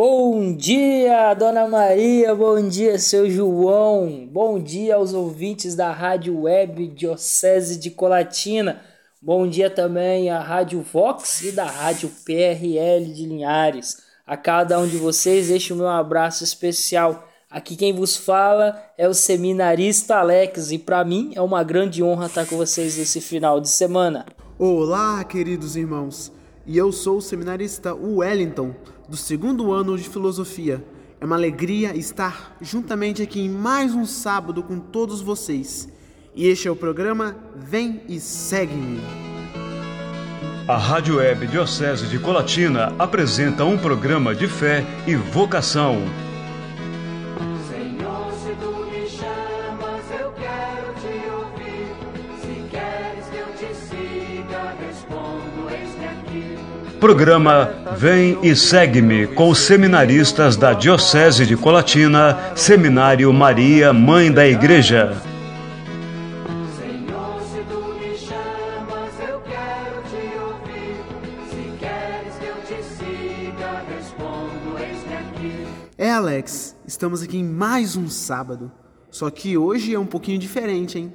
Bom dia, Dona Maria, bom dia, seu João, bom dia aos ouvintes da Rádio Web Diocese de Colatina, bom dia também à Rádio Vox e da Rádio PRL de Linhares. A cada um de vocês, deixo o meu abraço especial. Aqui quem vos fala é o seminarista Alex e para mim é uma grande honra estar com vocês nesse final de semana. Olá, queridos irmãos, e eu sou o seminarista Wellington do segundo ano de filosofia. É uma alegria estar juntamente aqui em mais um sábado com todos vocês. E este é o programa Vem e Segue-me. A Rádio Web Diocese de Colatina apresenta um programa de fé e vocação Programa Vem e Segue-me com os seminaristas da Diocese de Colatina, Seminário Maria, Mãe da Igreja. É, Alex, estamos aqui em mais um sábado. Só que hoje é um pouquinho diferente, hein?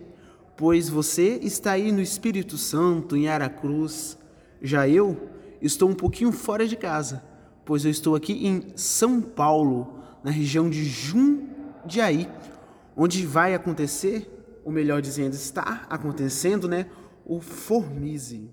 Pois você está aí no Espírito Santo, em Aracruz. Já eu estou um pouquinho fora de casa, pois eu estou aqui em São Paulo, na região de Jundiaí, onde vai acontecer, ou melhor dizendo, está acontecendo, né, o Formise.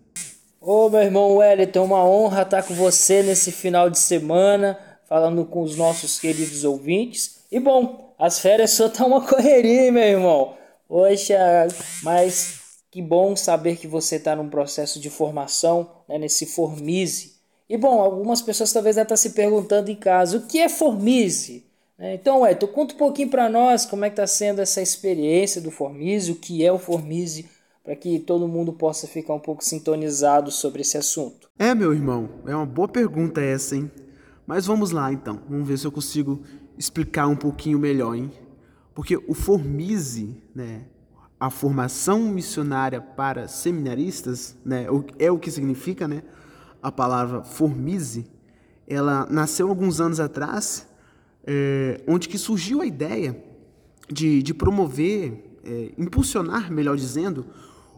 Ô meu irmão Wellington, uma honra estar com você nesse final de semana, falando com os nossos queridos ouvintes. E bom, as férias só estão uma correria, meu irmão. Poxa, mas que bom saber que você está num processo de formação, né, nesse Formise. E bom, algumas pessoas talvez já estão se perguntando em casa, o que é Formise? Né, então, Eto, conta um pouquinho para nós como é que está sendo essa experiência do Formise, o que é o Formise, para que todo mundo possa ficar um pouco sintonizado sobre esse assunto. É, meu irmão, é uma boa pergunta essa, hein? Mas vamos lá então, vamos ver se eu consigo explicar um pouquinho melhor, hein? Porque o Formise, né, a formação missionária para seminaristas, né, é o que significa, né, a palavra formise, ela nasceu alguns anos atrás, é, onde que surgiu a ideia de, de promover, é, impulsionar, melhor dizendo,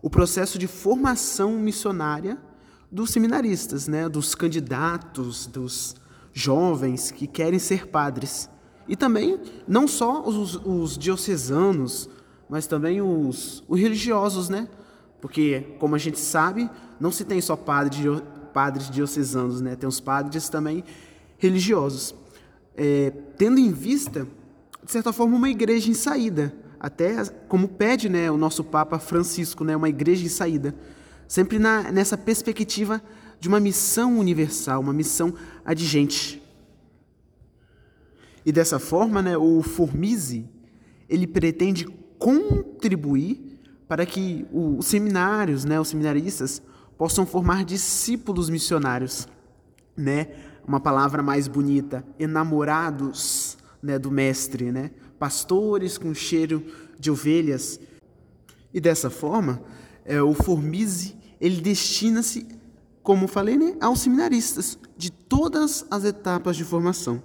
o processo de formação missionária dos seminaristas, né, dos candidatos, dos jovens que querem ser padres. E também não só os, os diocesanos, mas também os, os religiosos, né? Porque, como a gente sabe, não se tem só padres, padres diocesanos, né? Tem os padres também religiosos. É, tendo em vista, de certa forma, uma igreja em saída, até como pede né, o nosso Papa Francisco, né, uma igreja em saída, sempre na, nessa perspectiva de uma missão universal, uma missão adigente. E dessa forma, né, o Formise, ele pretende contribuir para que os seminários, né, os seminaristas, possam formar discípulos missionários, né? Uma palavra mais bonita, enamorados, né, do mestre, né? Pastores com cheiro de ovelhas. E dessa forma, é, o Formise, ele destina-se, como falei, né, aos seminaristas de todas as etapas de formação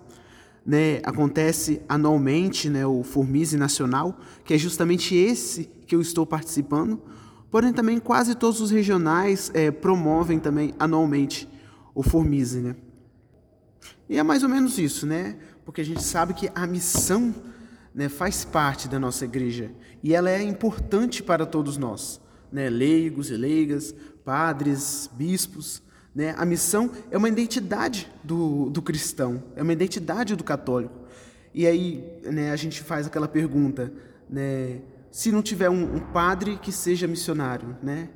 né, acontece anualmente, né, o Formise Nacional, que é justamente esse que eu estou participando. Porém, também quase todos os regionais é, promovem também anualmente o Formise, né? E é mais ou menos isso, né? Porque a gente sabe que a missão né, faz parte da nossa igreja e ela é importante para todos nós, né? Leigos e leigas, padres, bispos, né? A missão é uma identidade do, do cristão, é uma identidade do católico. E aí né, a gente faz aquela pergunta, né, se não tiver um, um padre que seja missionário, né?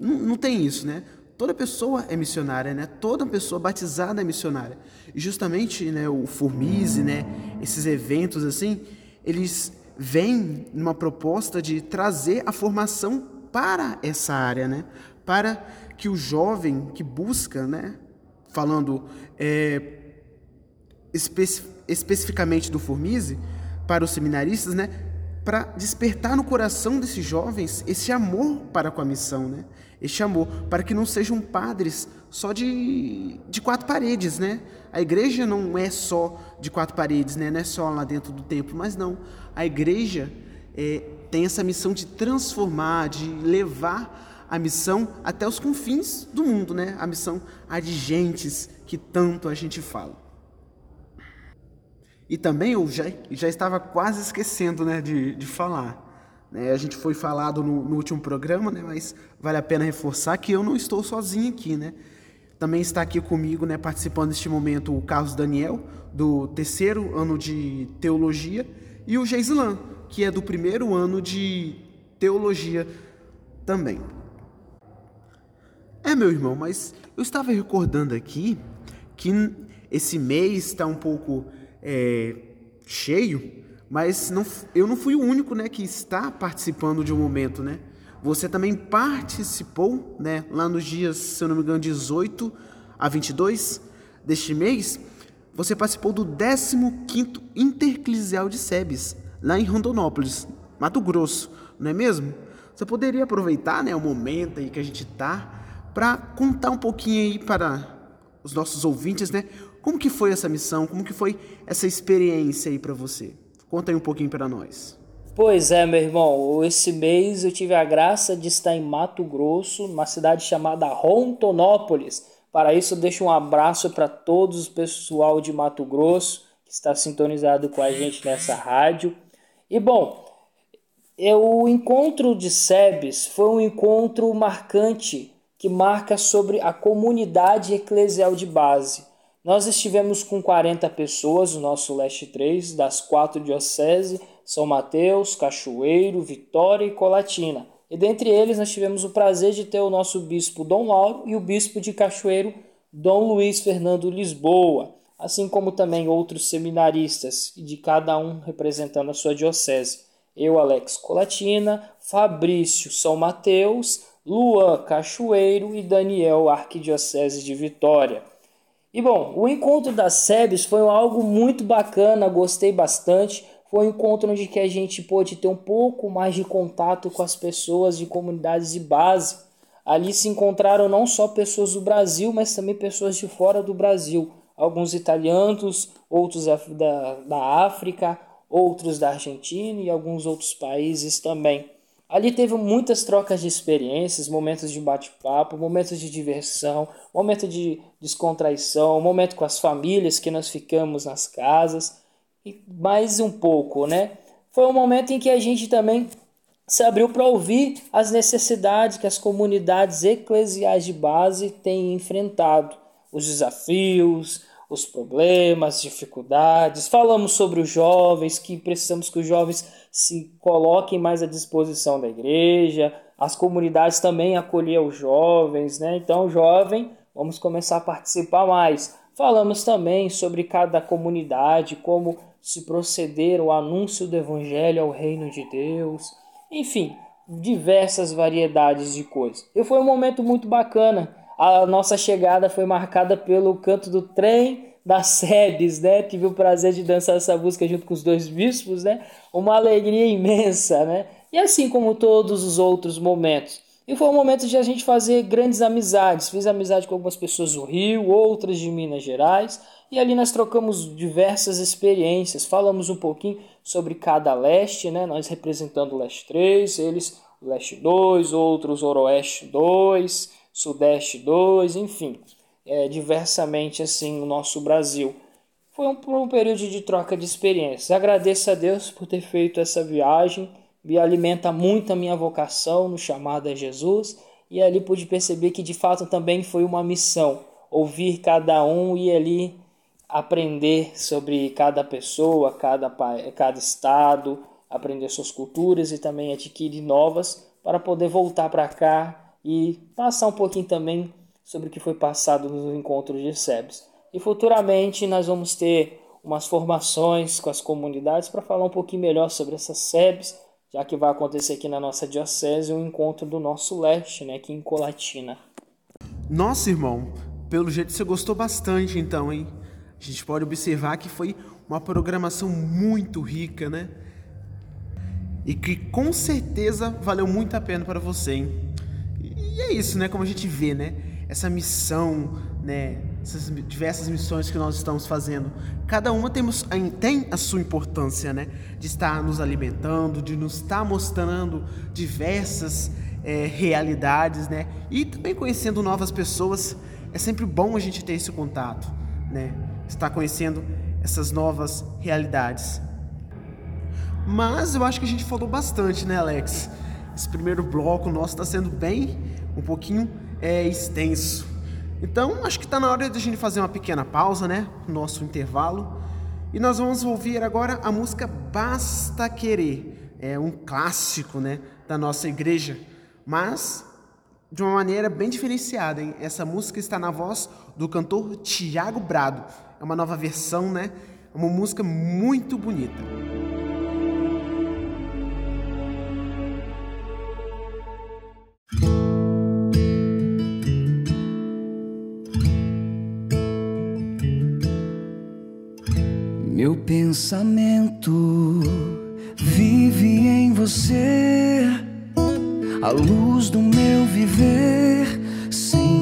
Não, não, tem isso, né? Toda pessoa é missionária, né? Toda pessoa batizada é missionária. E justamente, né, o Formise, né, esses eventos assim, eles vêm numa proposta de trazer a formação para essa área, né? Para que o jovem que busca, né, falando é, especi especificamente do Formise, para os seminaristas, né, para despertar no coração desses jovens esse amor para com a missão, né? Este amor, para que não sejam padres só de, de quatro paredes, né? A igreja não é só de quatro paredes, né? Não é só lá dentro do templo, mas não. A igreja é, tem essa missão de transformar, de levar a missão até os confins do mundo, né? A missão de gentes que tanto a gente fala. E também eu já, já estava quase esquecendo né, de, de falar. Né? A gente foi falado no, no, último programa, né, mas vale a pena reforçar que eu não estou sozinho aqui. Né? Também está aqui comigo, né, participando neste momento, o Carlos Daniel, do terceiro ano de teologia, e o Geislan, que é do primeiro ano de teologia também. É, meu irmão, mas eu estava recordando aqui que esse mês está um pouco é, cheio, mas não, eu não fui o único né, que está participando de um momento, né? Você também participou, né, lá nos dias, se eu não me engano, 18 a 22 deste mês, você participou do 15º Interclesial de Sebes, lá em Rondonópolis, Mato Grosso, não é mesmo? Você poderia aproveitar, né, o momento aí que a gente está para contar um pouquinho aí para os nossos ouvintes, né, como que foi essa missão? Como que foi essa experiência aí para você? Conta aí um pouquinho para nós. Pois é, meu irmão. Esse mês eu tive a graça de estar em Mato Grosso, numa cidade chamada Rontonópolis. Para isso, eu deixo um abraço para todos o pessoal de Mato Grosso que está sintonizado com a gente nessa rádio. E bom, o encontro de SEBS foi um encontro marcante que marca sobre a comunidade eclesial de base. Nós estivemos com 40 pessoas no nosso Leste 3, das quatro dioceses, São Mateus, Cachoeiro, Vitória e Colatina. E dentre eles nós tivemos o prazer de ter o nosso bispo Dom Lauro e o bispo de Cachoeiro, Dom Luiz Fernando Lisboa, assim como também outros seminaristas, de cada um representando a sua diocese. Eu, Alex Colatina, Fabrício São Mateus, Luan Cachoeiro e Daniel Arquidiocese de Vitória. E bom, o encontro das SEBs foi algo muito bacana, gostei bastante. Foi um encontro onde que a gente pôde ter um pouco mais de contato com as pessoas de comunidades de base. Ali se encontraram não só pessoas do Brasil, mas também pessoas de fora do Brasil. Alguns italianos, outros da, da África, outros da Argentina e alguns outros países também. Ali teve muitas trocas de experiências, momentos de bate-papo, momentos de diversão, momento de descontraição, momento com as famílias que nós ficamos nas casas e mais um pouco, né? Foi um momento em que a gente também se abriu para ouvir as necessidades que as comunidades eclesiais de base têm enfrentado, os desafios, os problemas, dificuldades. Falamos sobre os jovens, que precisamos que os jovens se coloquem mais à disposição da igreja. As comunidades também acolher os jovens, né? Então, jovem, vamos começar a participar mais. Falamos também sobre cada comunidade, como se proceder o anúncio do evangelho ao reino de Deus. Enfim, diversas variedades de coisas. E foi um momento muito bacana a nossa chegada foi marcada pelo canto do trem das sedes, né? Tive o prazer de dançar essa música junto com os dois bispos, né? Uma alegria imensa, né? E assim como todos os outros momentos. E foi um momento de a gente fazer grandes amizades. Fiz amizade com algumas pessoas do Rio, outras de Minas Gerais, e ali nós trocamos diversas experiências. Falamos um pouquinho sobre cada leste, né? Nós representando o leste 3, eles o leste 2, outros Oroeste 2 Sudeste 2, enfim, é, diversamente assim no nosso Brasil. Foi um, um período de troca de experiências. Agradeço a Deus por ter feito essa viagem, me alimenta muito a minha vocação no chamado a Jesus e ali pude perceber que de fato também foi uma missão ouvir cada um e ali aprender sobre cada pessoa, cada, cada estado, aprender suas culturas e também adquirir novas para poder voltar para cá e passar um pouquinho também sobre o que foi passado nos encontros de SEBS. E futuramente nós vamos ter umas formações com as comunidades para falar um pouquinho melhor sobre essas SEBs, já que vai acontecer aqui na nossa diocese um encontro do nosso leste, né, aqui em Colatina. Nossa, irmão, pelo jeito você gostou bastante então, hein? A gente pode observar que foi uma programação muito rica, né? e que com certeza valeu muito a pena para você, hein? E é isso, né? Como a gente vê, né? Essa missão, né? Essas diversas missões que nós estamos fazendo. Cada uma temos, tem a sua importância, né? De estar nos alimentando, de nos estar mostrando diversas é, realidades, né? E também conhecendo novas pessoas. É sempre bom a gente ter esse contato, né? Estar conhecendo essas novas realidades. Mas eu acho que a gente falou bastante, né, Alex? Esse primeiro bloco nosso está sendo bem, um pouquinho é, extenso. Então, acho que está na hora de a gente fazer uma pequena pausa, né? Nosso intervalo. E nós vamos ouvir agora a música Basta Querer. É um clássico, né? Da nossa igreja. Mas de uma maneira bem diferenciada, hein? Essa música está na voz do cantor Tiago Brado. É uma nova versão, né? É uma música muito bonita. Pensamento vive em você, a luz do meu viver, Senhor.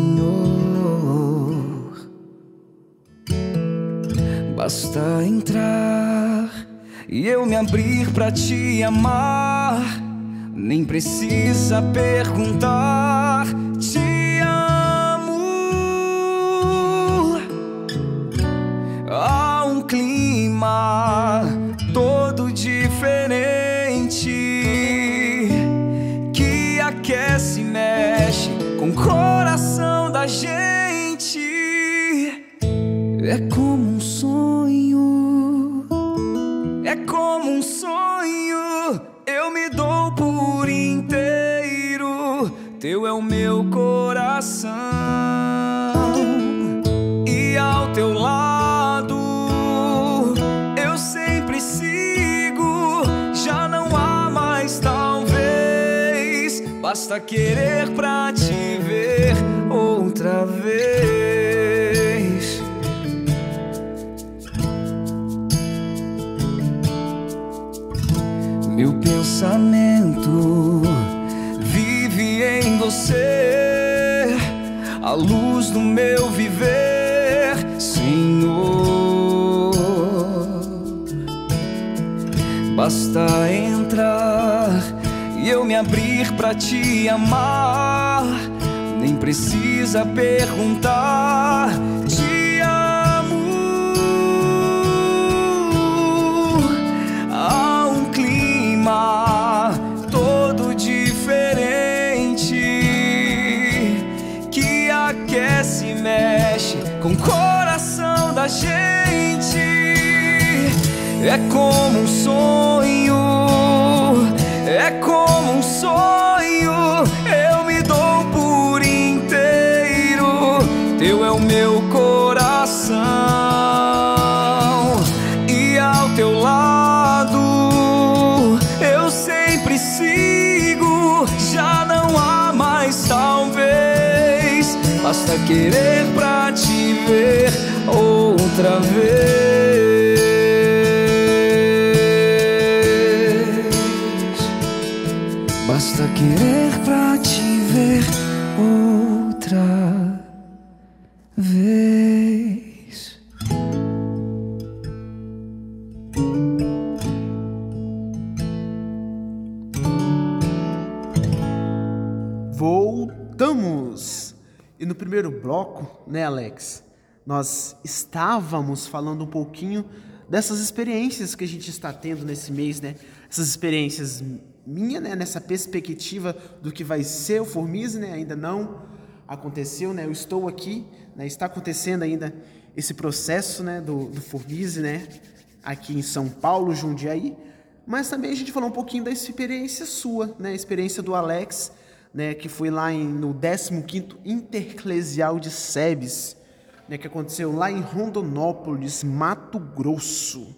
Basta entrar e eu me abrir para te amar, nem precisa perguntar. É como um sonho, é como um sonho. Eu me dou por inteiro. Teu é o meu coração, e ao teu lado eu sempre sigo. Já não há mais talvez. Basta querer pra te ver outra vez. Meu pensamento vive em você, a luz do meu viver, Senhor. Basta entrar e eu me abrir pra te amar, nem precisa perguntar. Gente. É como um sonho, é como um sonho. Eu me dou por inteiro. Teu é o meu coração e ao teu lado eu sempre sigo. Já não há mais talvez. Basta querer pra te ver outra vez. Basta querer pra te ver outra vez. Voltamos! E no primeiro bloco, né, Alex? Nós estávamos falando um pouquinho dessas experiências que a gente está tendo nesse mês, né? Essas experiências minha, né, nessa perspectiva do que vai ser o Formise, né? Ainda não aconteceu, né? Eu estou aqui, né? Está acontecendo ainda esse processo, né, do, do Formise, né? Aqui em São Paulo, Jundiaí. Mas também a gente falou um pouquinho da experiência sua, né? A experiência do Alex, né? Que foi lá em, no 15º Interclesial de Sebes, né? Que aconteceu lá em Rondonópolis, Mato Grosso.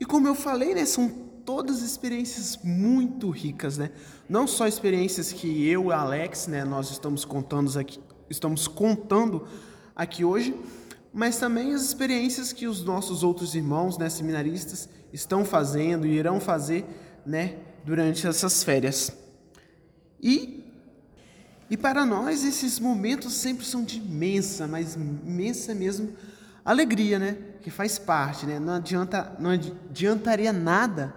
E como eu falei, né? São todas experiências muito ricas, né? Não só experiências que eu e Alex, né, nós estamos contando aqui, estamos contando aqui hoje, mas também as experiências que os nossos outros irmãos, né, seminaristas, estão fazendo e irão fazer né, durante essas férias. E e para nós esses momentos sempre são de imensa, mas imensa mesmo alegria, né? Que faz parte, né? Não adianta, não adiantaria nada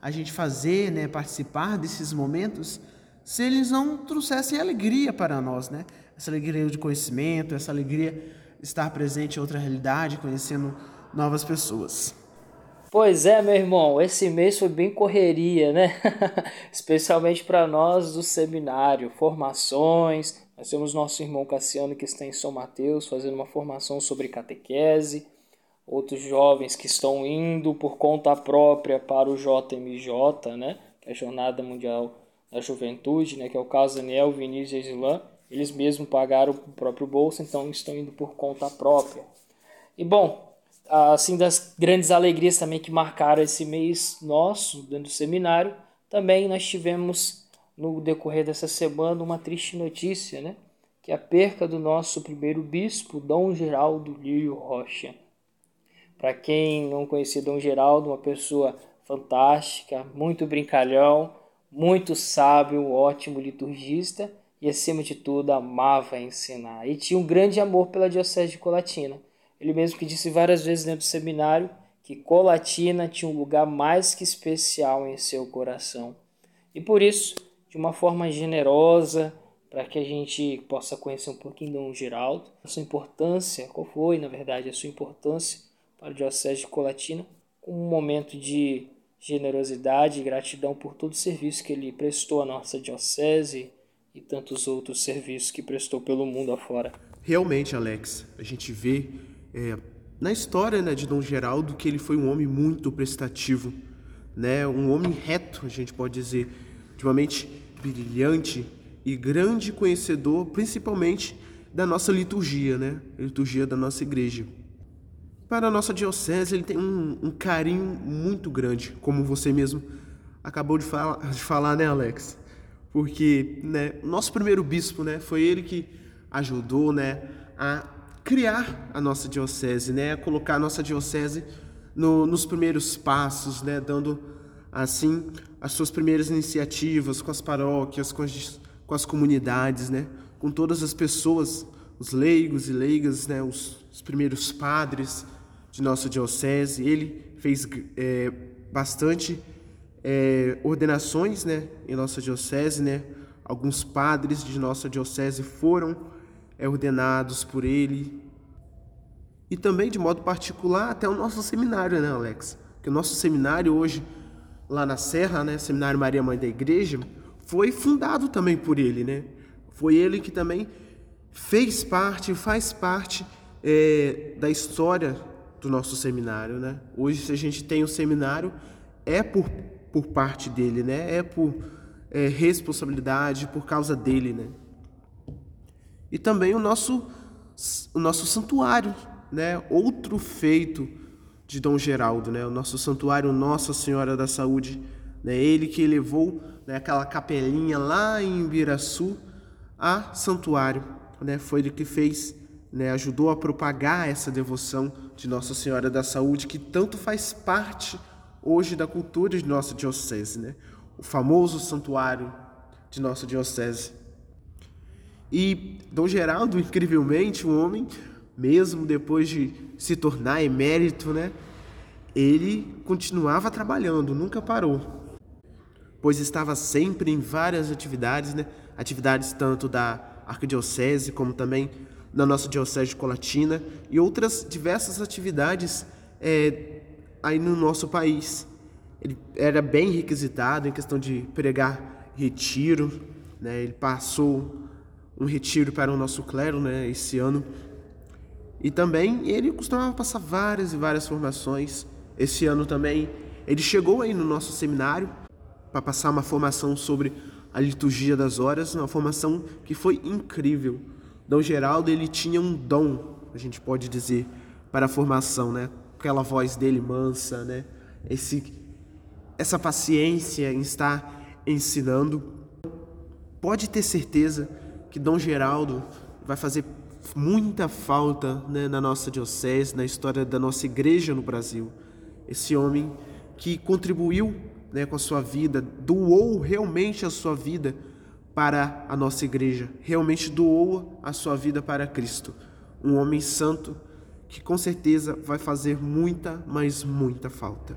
a gente fazer, né, participar desses momentos se eles não trouxessem alegria para nós, né? Essa alegria de conhecimento, essa alegria de estar presente em outra realidade, conhecendo novas pessoas. Pois é, meu irmão, esse mês foi bem correria, né? Especialmente para nós do seminário, formações. Nós temos nosso irmão Cassiano que está em São Mateus fazendo uma formação sobre catequese. Outros jovens que estão indo por conta própria para o JMJ, né? Que é a Jornada Mundial da Juventude, né? Que é o caso Daniel, Vinícius e Islã. Eles mesmos pagaram o próprio bolso, então estão indo por conta própria. E bom, assim das grandes alegrias também que marcaram esse mês nosso dentro do seminário, também nós tivemos no decorrer dessa semana uma triste notícia, né? Que é a perca do nosso primeiro bispo, Dom Geraldo Lírio Rocha. Para quem não conhecia Dom Geraldo, uma pessoa fantástica, muito brincalhão, muito sábio, ótimo liturgista e acima de tudo amava ensinar. E tinha um grande amor pela diocese de Colatina. Ele mesmo que disse várias vezes dentro do seminário que Colatina tinha um lugar mais que especial em seu coração. E por isso, de uma forma generosa, para que a gente possa conhecer um pouquinho Dom Geraldo, a sua importância, qual foi, na verdade, a sua importância para o Diocese de Colatina, um momento de generosidade e gratidão por todo o serviço que ele prestou à nossa Diocese e tantos outros serviços que prestou pelo mundo afora. Realmente, Alex, a gente vê é, na história né, de Dom Geraldo que ele foi um homem muito prestativo, né, um homem reto, a gente pode dizer, de uma mente brilhante e grande conhecedor, principalmente da nossa liturgia, né, liturgia da nossa igreja. Para a nossa diocese, ele tem um, um carinho muito grande, como você mesmo acabou de falar, de falar né, Alex? Porque né, nosso primeiro bispo, né, foi ele que ajudou, né, a criar a nossa diocese, né? Colocar a nossa diocese no, nos primeiros passos, né? Dando assim as suas primeiras iniciativas com as paróquias, com as, com as comunidades, né? Com todas as pessoas, os leigos e leigas, né? Os, os primeiros padres de nossa diocese. Ele fez é, bastante é, ordenações, né? Em nossa diocese, né? Alguns padres de nossa diocese foram é ordenados por ele. E também, de modo particular, até o nosso seminário, né, Alex? Que o nosso seminário hoje, lá na Serra, né, Seminário Maria Mãe da Igreja, foi fundado também por ele, né? Foi ele que também fez parte, faz parte é, da história do nosso seminário, né? Hoje, se a gente tem o um seminário, é por, por parte dele, né? É por é, responsabilidade, por causa dele, né? E também o nosso, o nosso santuário, né? outro feito de Dom Geraldo, né? o nosso santuário Nossa Senhora da Saúde. Né? Ele que elevou né, aquela capelinha lá em Ibiraçu a santuário. Né? Foi ele que fez, né, ajudou a propagar essa devoção de Nossa Senhora da Saúde, que tanto faz parte hoje da cultura de nossa diocese. Né? O famoso santuário de nossa diocese. E Dom Geraldo, incrivelmente, um homem, mesmo depois de se tornar emérito, né, ele continuava trabalhando, nunca parou, pois estava sempre em várias atividades, né, atividades tanto da arquidiocese como também na nossa diocese de Colatina e outras diversas atividades é, aí no nosso país. Ele era bem requisitado em questão de pregar retiro, né, ele passou um retiro para o nosso clero, né, esse ano. E também ele costumava passar várias e várias formações. Esse ano também ele chegou aí no nosso seminário para passar uma formação sobre a liturgia das horas, uma formação que foi incrível. Dom Geraldo ele tinha um dom, a gente pode dizer, para a formação, né? Aquela voz dele mansa, né? Esse essa paciência em estar ensinando. Pode ter certeza que Dom Geraldo vai fazer muita falta né, na nossa diocese, na história da nossa igreja no Brasil. Esse homem que contribuiu né, com a sua vida, doou realmente a sua vida para a nossa igreja, realmente doou a sua vida para Cristo. Um homem santo que com certeza vai fazer muita, mas muita falta.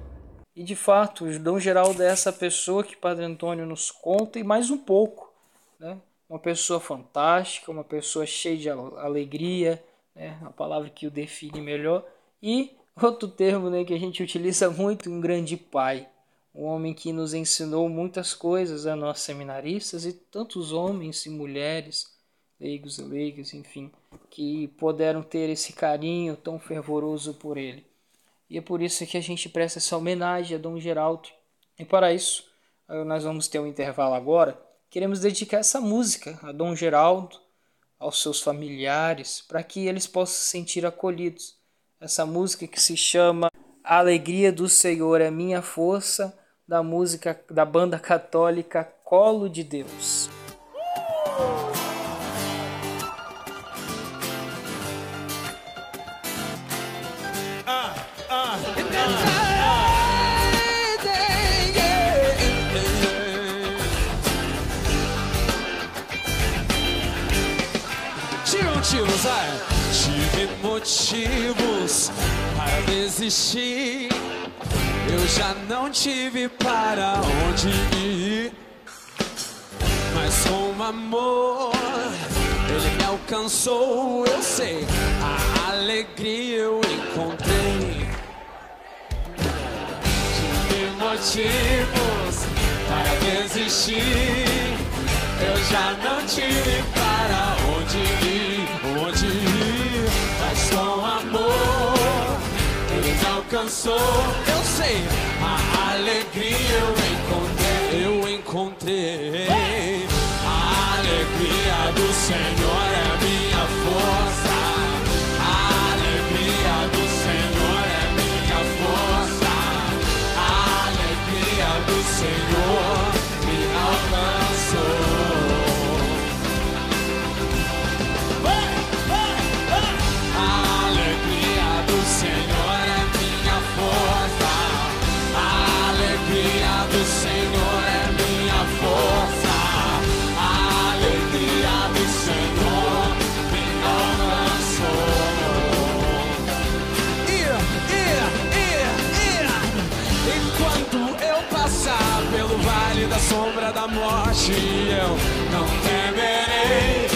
E de fato, o Dom Geraldo é essa pessoa que Padre Antônio nos conta e mais um pouco. Né? Uma pessoa fantástica, uma pessoa cheia de alegria, né? a palavra que o define melhor. E outro termo né, que a gente utiliza muito, um grande pai. Um homem que nos ensinou muitas coisas a nós seminaristas e tantos homens e mulheres, leigos e leigas, enfim, que puderam ter esse carinho tão fervoroso por ele. E é por isso que a gente presta essa homenagem a Dom Geraldo. E para isso, nós vamos ter um intervalo agora. Queremos dedicar essa música a Dom Geraldo, aos seus familiares, para que eles possam se sentir acolhidos. Essa música que se chama A Alegria do Senhor é Minha Força, da música da banda católica Colo de Deus. Motivos para desistir. Eu já não tive para onde ir. Mas com amor, ele me alcançou. Eu sei, a alegria eu encontrei. Tive motivos para desistir. Eu já não tive para onde ir, Eu sei, a alegria eu encontrei, eu encontrei. A alegria do Senhor sombra da morte, eu não temerei,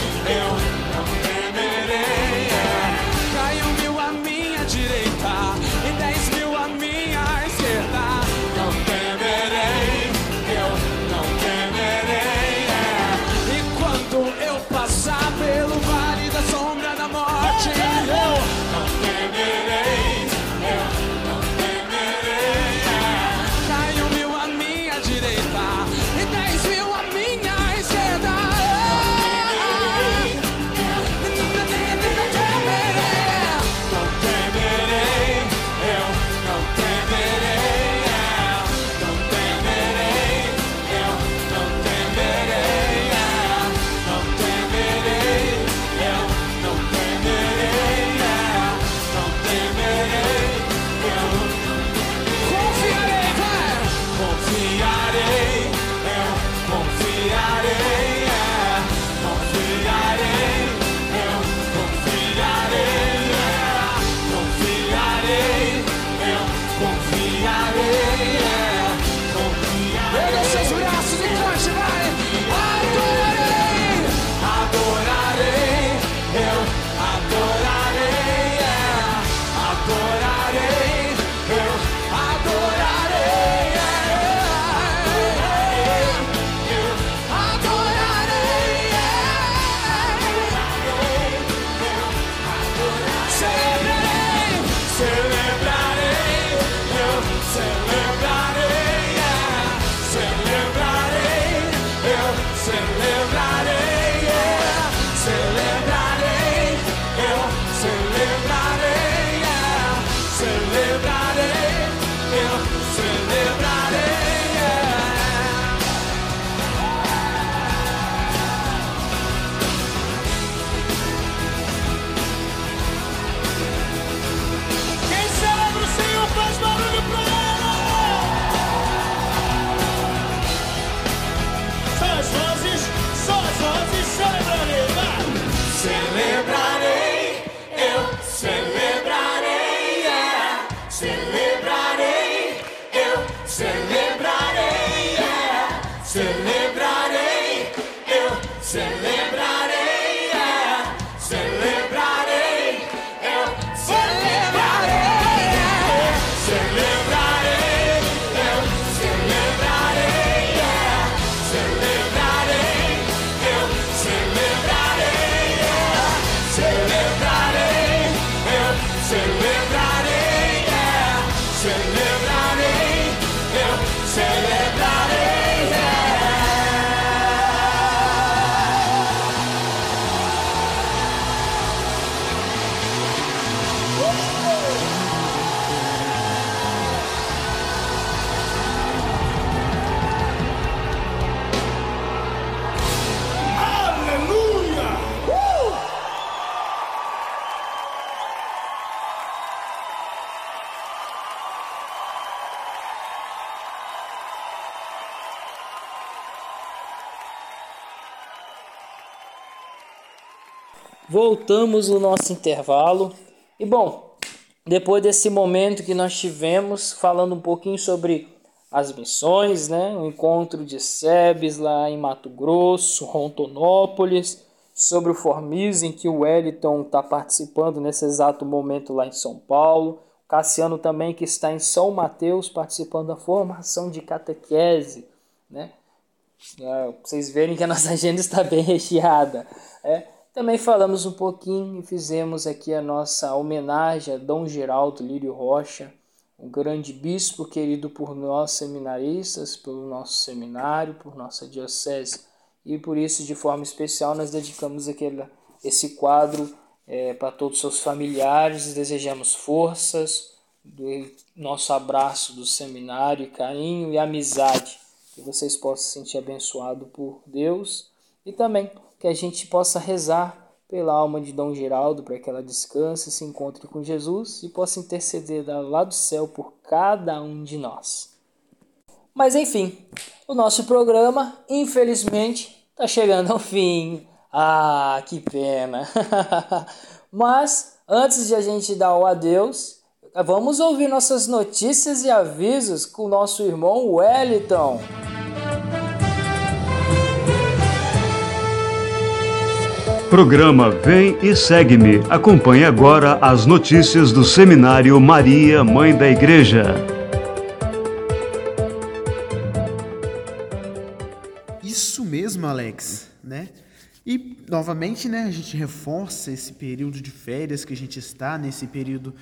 Voltamos no nosso intervalo. E bom, depois desse momento que nós tivemos, falando um pouquinho sobre as missões, né? O encontro de SEBs lá em Mato Grosso, Rontonópolis, sobre o Formis, em que o Wellington está participando nesse exato momento lá em São Paulo. O Cassiano também, que está em São Mateus, participando da formação de catequese, né? É, vocês verem que a nossa agenda está bem recheada. É. Também falamos um pouquinho e fizemos aqui a nossa homenagem a Dom Geraldo Lírio Rocha, um grande bispo querido por nós seminaristas, pelo nosso seminário, por nossa diocese. E por isso, de forma especial, nós dedicamos aquele, esse quadro é, para todos os seus familiares. Desejamos forças, do nosso abraço do seminário, carinho e amizade. Que vocês possam se sentir abençoados por Deus e também que a gente possa rezar pela alma de Dom Geraldo para que ela descanse, se encontre com Jesus e possa interceder lá do céu por cada um de nós. Mas enfim, o nosso programa, infelizmente, está chegando ao fim. Ah, que pena! Mas antes de a gente dar o adeus, vamos ouvir nossas notícias e avisos com o nosso irmão Wellington. Programa Vem e Segue-me. Acompanhe agora as notícias do Seminário Maria, Mãe da Igreja. Isso mesmo, Alex, né? E novamente, né, a gente reforça esse período de férias que a gente está nesse período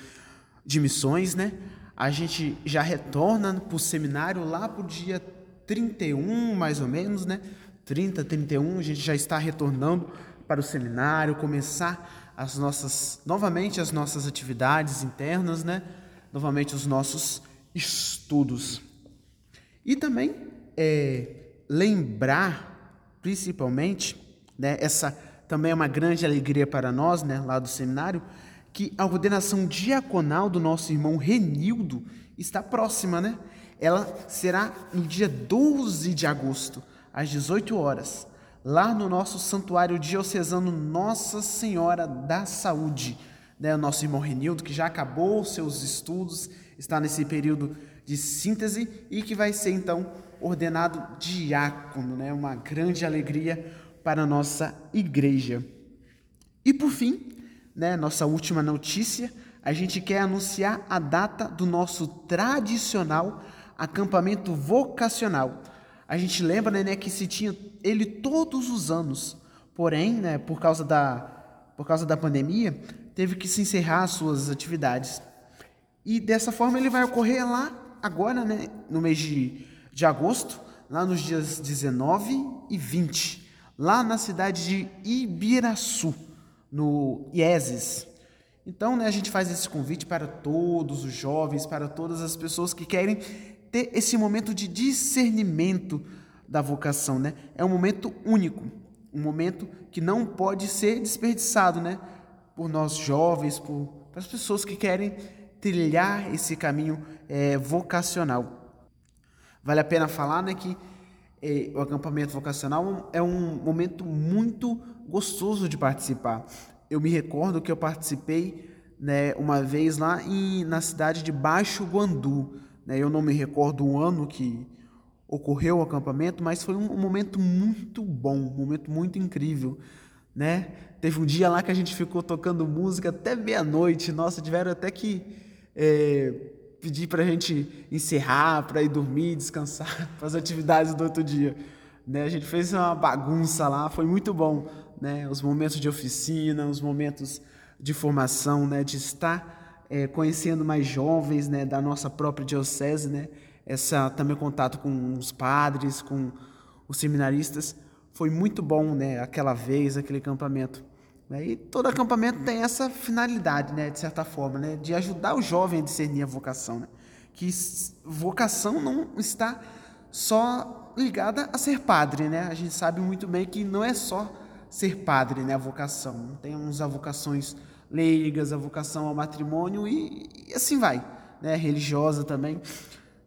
de missões, né? A gente já retorna para o seminário lá para o dia 31, mais ou menos, né? 30, 31, a gente já está retornando para o seminário, começar as nossas novamente as nossas atividades internas, né? Novamente os nossos estudos. E também é, lembrar, principalmente, né, essa também é uma grande alegria para nós, né, lá do seminário, que a ordenação diaconal do nosso irmão Renildo está próxima, né? Ela será no dia 12 de agosto, às 18 horas, lá no nosso santuário diocesano Nossa Senhora da Saúde. Né? O nosso irmão Renildo, que já acabou seus estudos, está nesse período de síntese e que vai ser então ordenado diácono, né? Uma grande alegria para a nossa igreja. E por fim, né, nossa última notícia, a gente quer anunciar a data do nosso tradicional acampamento vocacional. A gente lembra né, que se tinha ele todos os anos, porém, né, por causa da por causa da pandemia, teve que se encerrar as suas atividades. E dessa forma ele vai ocorrer lá agora, né, no mês de, de agosto, lá nos dias 19 e 20, lá na cidade de Ibiraçu, no IESES. Então, né, a gente faz esse convite para todos os jovens, para todas as pessoas que querem ter esse momento de discernimento da vocação, né? É um momento único, um momento que não pode ser desperdiçado, né? Por nós jovens, por, as pessoas que querem trilhar esse caminho é, vocacional. Vale a pena falar, né, que é, o acampamento vocacional é um momento muito gostoso de participar. Eu me recordo que eu participei né, uma vez lá em, na cidade de Baixo Guandu? Eu não me recordo o ano que ocorreu o acampamento, mas foi um, momento muito bom, um momento muito incrível, né? Teve um dia lá que a gente ficou tocando música até meia-noite, nossa, tiveram até que é, pedir para a gente encerrar, para ir dormir, descansar, para as atividades do outro dia. Né? A gente fez uma bagunça lá, foi muito bom, né? Os momentos de oficina, os momentos de formação, né? De estar é, conhecendo mais jovens, né? Da nossa própria diocese, né? essa também contato com os padres, com os seminaristas, foi muito bom, né? Aquela vez, aquele acampamento. Né? E todo acampamento tem essa finalidade, né? De certa forma, né? De ajudar o jovem a discernir a vocação, né? Que vocação não está só ligada a ser padre, né? A gente sabe muito bem que não é só ser padre, né? A vocação. Temos a vocações leigas, a vocação ao matrimônio e, e assim vai, né? Religiosa também.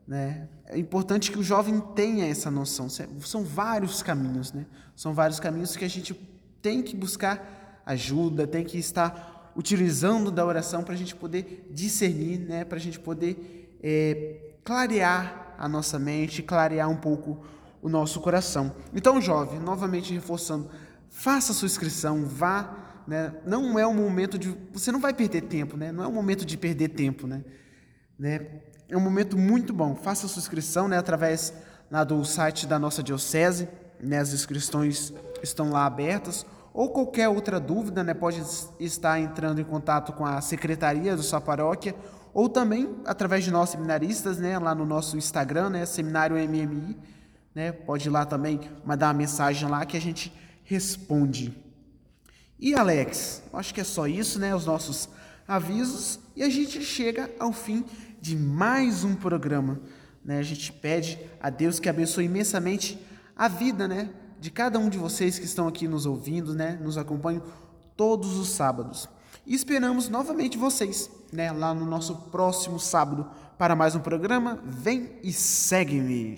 Né? É importante que o jovem tenha essa noção. São vários caminhos, né? São vários caminhos que a gente tem que buscar ajuda, tem que estar utilizando da oração para a gente poder discernir, né? Para a gente poder é, clarear a nossa mente, clarear um pouco o nosso coração. Então, jovem, novamente reforçando, faça sua inscrição, vá, né? Não é um momento de, você não vai perder tempo, né? Não é um momento de perder tempo, né? né? é um momento muito bom. Faça a sua inscrição né, através lá do site da nossa diocese, né, as inscrições estão lá abertas. Ou qualquer outra dúvida, né, pode estar entrando em contato com a secretaria da sua paróquia, ou também através de nós seminaristas, né, lá no nosso Instagram, né, Seminário MMI, né, pode ir lá também mandar uma mensagem lá que a gente responde. E Alex, acho que é só isso, né, os nossos avisos e a gente chega ao fim de mais um programa. Né? A gente pede a Deus que abençoe imensamente a vida né? de cada um de vocês que estão aqui nos ouvindo, né? nos acompanham todos os sábados. E esperamos novamente vocês né? lá no nosso próximo sábado para mais um programa. Vem e segue-me.